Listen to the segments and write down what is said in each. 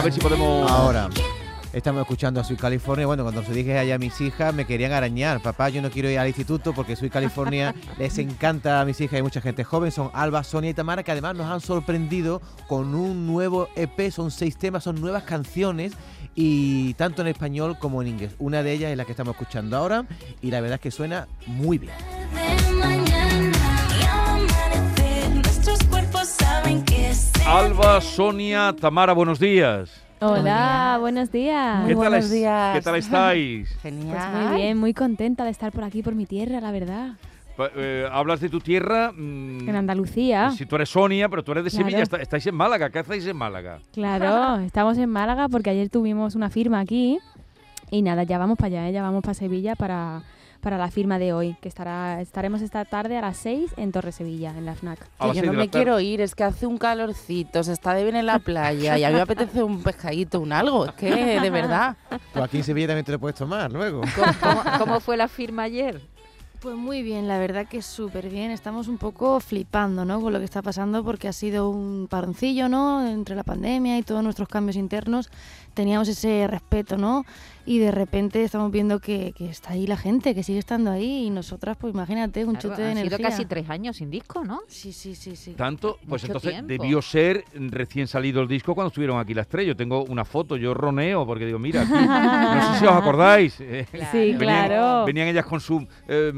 A ver si podemos... Ahora. Estamos escuchando a Soy California. Bueno, cuando se dije allá a mis hijas, me querían arañar. Papá, yo no quiero ir al instituto porque Soy California les encanta a mis hijas y mucha gente joven. Son Alba, Sonia y Tamara, que además nos han sorprendido con un nuevo EP. Son seis temas, son nuevas canciones y tanto en español como en inglés. Una de ellas es la que estamos escuchando ahora y la verdad es que suena muy bien. Alba, Sonia, Tamara, buenos días. Hola, buenos días. ¿Qué tal, buenos es- días. ¿Qué tal estáis? Genial. Pues muy bien, muy contenta de estar por aquí, por mi tierra, la verdad. Pa- eh, hablas de tu tierra. mm, En Andalucía. Si tú eres Sonia, pero tú eres de Claro. Sevilla, está- estáis en Málaga. ¿Qué hacéis en Málaga? Claro, estamos en Málaga porque ayer tuvimos una firma aquí y nada, ya vamos para allá, ¿eh? ya vamos para Sevilla para, para la firma de hoy, que estará estaremos esta tarde a las 6 en Torre Sevilla, en la FNAC. Que yo no me tarde. quiero ir, es que hace un calorcito, se está de bien en la playa y a mí me apetece un pescadito, un algo, es que de verdad. Pues aquí en Sevilla también te lo puedes tomar luego. ¿Cómo, cómo- cómo fue la firma ayer? Pues muy bien, la verdad que súper bien. Estamos un poco flipando, ¿no? Con lo que está pasando porque ha sido un paroncillo, ¿no? Entre la pandemia y todos nuestros cambios internos teníamos ese respeto, ¿no? Y de repente estamos viendo que, que está ahí la gente, que sigue estando ahí y nosotras, pues imagínate, un Claro, chute de han energía. sido casi tres años sin disco, ¿no? Sí, sí, sí, sí. Tanto, pues Mucho entonces tiempo. debió ser recién salido el disco cuando estuvieron aquí las tres. Yo tengo una foto, yo roneo, porque digo, mira, aquí, no sé si os acordáis. eh, Sí, Venían, claro. venían ellas con su eh,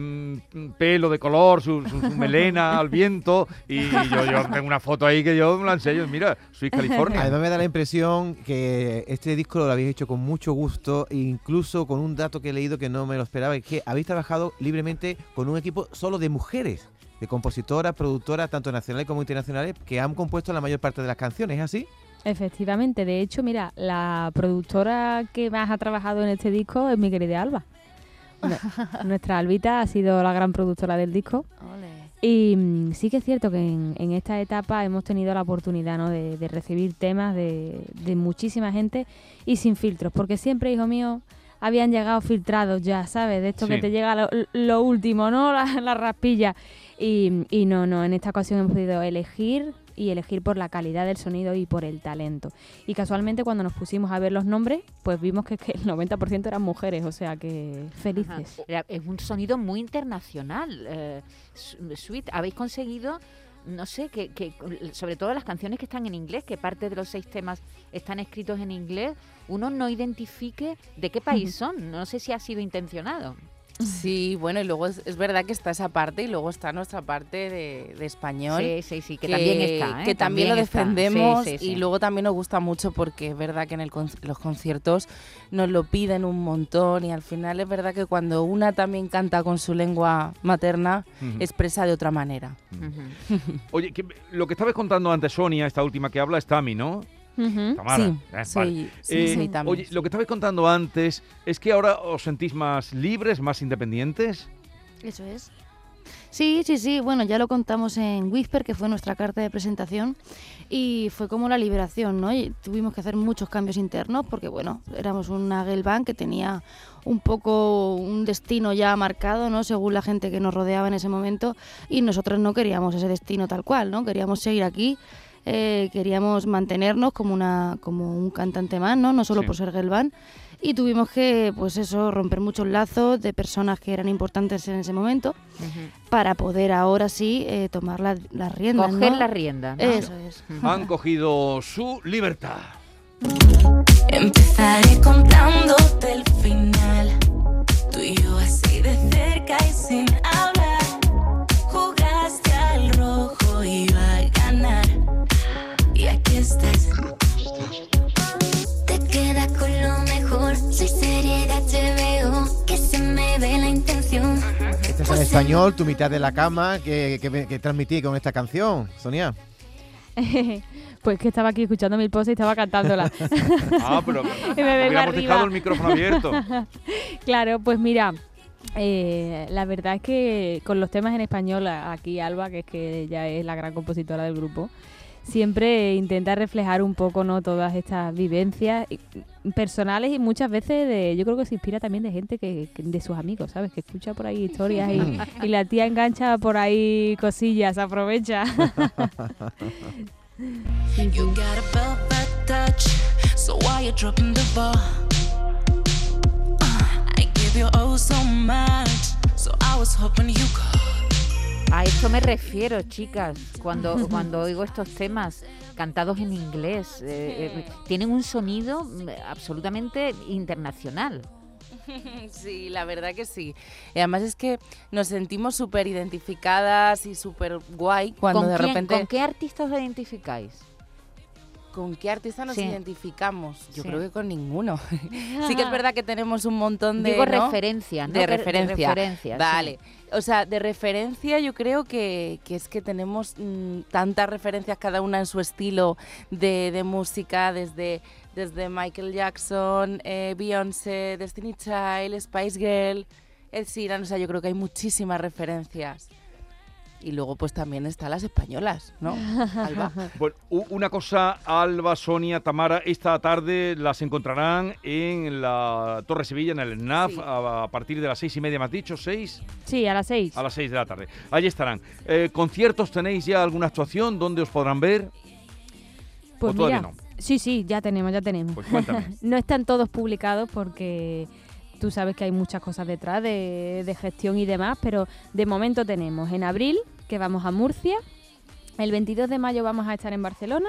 pelo de color, su, su- su melena al viento, y yo, yo tengo una foto ahí que yo me la enseño. Mira, soy California. Además me da la impresión que este disco lo habéis hecho con mucho gusto, e incluso con un dato que he leído que no me lo esperaba, es que habéis trabajado libremente con un equipo solo de mujeres, de compositoras, productoras, tanto nacionales como internacionales, que han compuesto la mayor parte de las canciones, ¿es así? Efectivamente, de hecho, mira, la productora que más ha trabajado en este disco es mi querida Alba. Nu- Nuestra Albita ha sido la gran productora del disco. Ole. Y mm, sí que es cierto que en, en esta etapa hemos tenido la oportunidad ¿no? de, de recibir temas de, de muchísima gente y sin filtros, porque siempre, hijo mío, habían llegado filtrados ya, ¿sabes? De esto Sí. que te llega lo, lo último, ¿no? La, la raspilla. Y, y no, no, en esta ocasión hemos podido elegir y elegir por la calidad del sonido y por el talento. Y casualmente cuando nos pusimos a ver los nombres, pues vimos que, que el 90% eran mujeres, o sea que felices. Ajá. Es un sonido muy internacional. eh, Sweet, habéis conseguido, no sé, que, que sobre todo las canciones que están en inglés, que parte de los seis temas están escritos en inglés, uno no identifique de qué país son. No sé si ha sido intencionado. Sí, bueno, y luego es, es verdad que está esa parte y luego está nuestra parte de, de español. Sí, sí, sí, que, también está. ¿eh? que también, lo. Sí, defendemos sí, sí. y luego también nos gusta mucho porque es verdad que en el con- los conciertos nos lo piden un montón y al final es verdad que cuando una también canta con su lengua materna expresa de otra manera. Oye, que- lo que estabas contando antes, Sonia, esta última que habla, es Tami, ¿no? Ujú. Tamara. Sí, Eh, vale. soy, sí, Eh, soy también. Oye, lo que estabais contando antes es que ahora os sentís más libres, más independientes. Eso es. Sí, sí, sí. Bueno, ya lo contamos en Whisper, que fue nuestra carta de presentación, y fue como la liberación, ¿no? Y tuvimos que hacer muchos cambios internos porque, bueno, éramos una girl band que tenía un poco un destino ya marcado, ¿no? Según la gente que nos rodeaba en ese momento, y nosotros no queríamos ese destino tal cual, ¿no? Queríamos seguir aquí. Eh, queríamos mantenernos como una como un cantante más, ¿no? No solo Sí. por ser girl band, y tuvimos que, pues eso, romper muchos lazos de personas que eran importantes en ese momento para poder ahora sí eh, tomar la- las riendas. Coger ¿no? la rienda. ¿no? Eso es. Han cogido su libertad. Empezaré Este es en español, tu mitad de la cama, que, que, que transmití con esta canción, Sonia. pues que estaba aquí escuchando mil cosas y estaba cantándola. Ah, pero Y me vengo hubiéramos arriba. dejado el micrófono abierto. claro, pues mira, eh, la verdad es que con los temas en español, aquí Alba, que es que ella es la gran compositora del grupo, siempre intenta reflejar un poco no todas estas vivencias y- personales y muchas veces de, yo creo que se inspira también de gente que, que- de sus amigos, ¿sabes? Que escucha por ahí historias y, y la tía engancha por ahí cosillas, aprovecha. Sí, sí. You got a velvet touch, So why you dropping the ball? I give you oh so much. So I was hoping you could. A esto me refiero, chicas, cuando, cuando oigo estos temas cantados en inglés. eh, eh, tienen un sonido mm, absolutamente internacional. Sí, la verdad que sí. Y además es que nos sentimos súper identificadas y súper guay cuando ¿Con, de quién- repente... ¿Con qué artistas os identificáis? ¿Con qué artista nos Sí. identificamos? Yo Sí. creo que con ninguno. sí que es verdad que tenemos un montón de... Digo ¿no? referencias, ¿no? De referencia. sí. Vale. O sea, de referencia yo creo que, que es que tenemos mm, tantas referencias cada una en su estilo de, de música, desde, desde Michael Jackson, eh, Beyoncé, Destiny Child, Spice Girl, Ed Sheeran. O sea, yo creo que hay muchísimas referencias. Y luego pues también están las españolas, ¿no? Alba. Bueno, una cosa, Alba, Sonia, Tamara, esta tarde las encontrarán en la Torre Sevilla, en el NAF, Sí. a, a partir de las seis y media, ¿me has dicho? ¿Seis? Sí, a las seis. A las seis de la tarde. Allí estarán. Eh, ¿Conciertos tenéis ya alguna actuación? ¿Dónde os podrán ver? Pues ¿O todavía no? sí, sí, ya tenemos, ya tenemos. Pues cuéntame. no están todos publicados porque tú sabes que hay muchas cosas detrás de, de gestión y demás, pero de momento tenemos en abril que vamos a Murcia, el 22 de mayo vamos a estar en Barcelona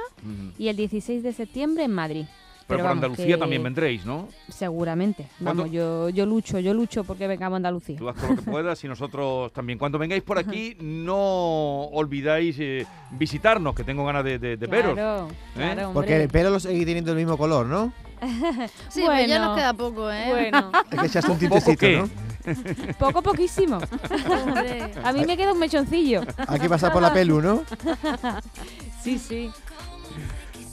y el 16 de septiembre en Madrid. Pero, por vamos, Andalucía que también vendréis, ¿no? Seguramente. ¿Cuándo? Vamos, yo, yo lucho, yo lucho porque vengamos a Andalucía. Tú haz todo lo que puedas y nosotros también. Cuando vengáis por aquí, no olvidáis eh, visitarnos, que tengo ganas de, de- de veros. Claro, claro, Porque el pelo lo sigue teniendo el mismo color, ¿no? Sí, pero ya Bueno. nos queda poco, ¿eh? Bueno, Hay que echarse un ¿Poco tintecito, qué? ¿no? poco poquísimo. Hombre. A mí me queda un mechoncillo. Hay que pasar por la pelu, ¿no? Sí, sí.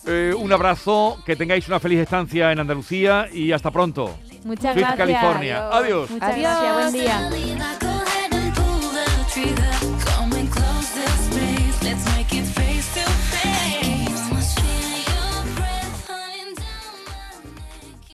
Eh, un abrazo, que tengáis una feliz estancia en Andalucía y hasta pronto. Muchas Sweet gracias. California. Adiós. Muchas Adiós. gracias, buen día.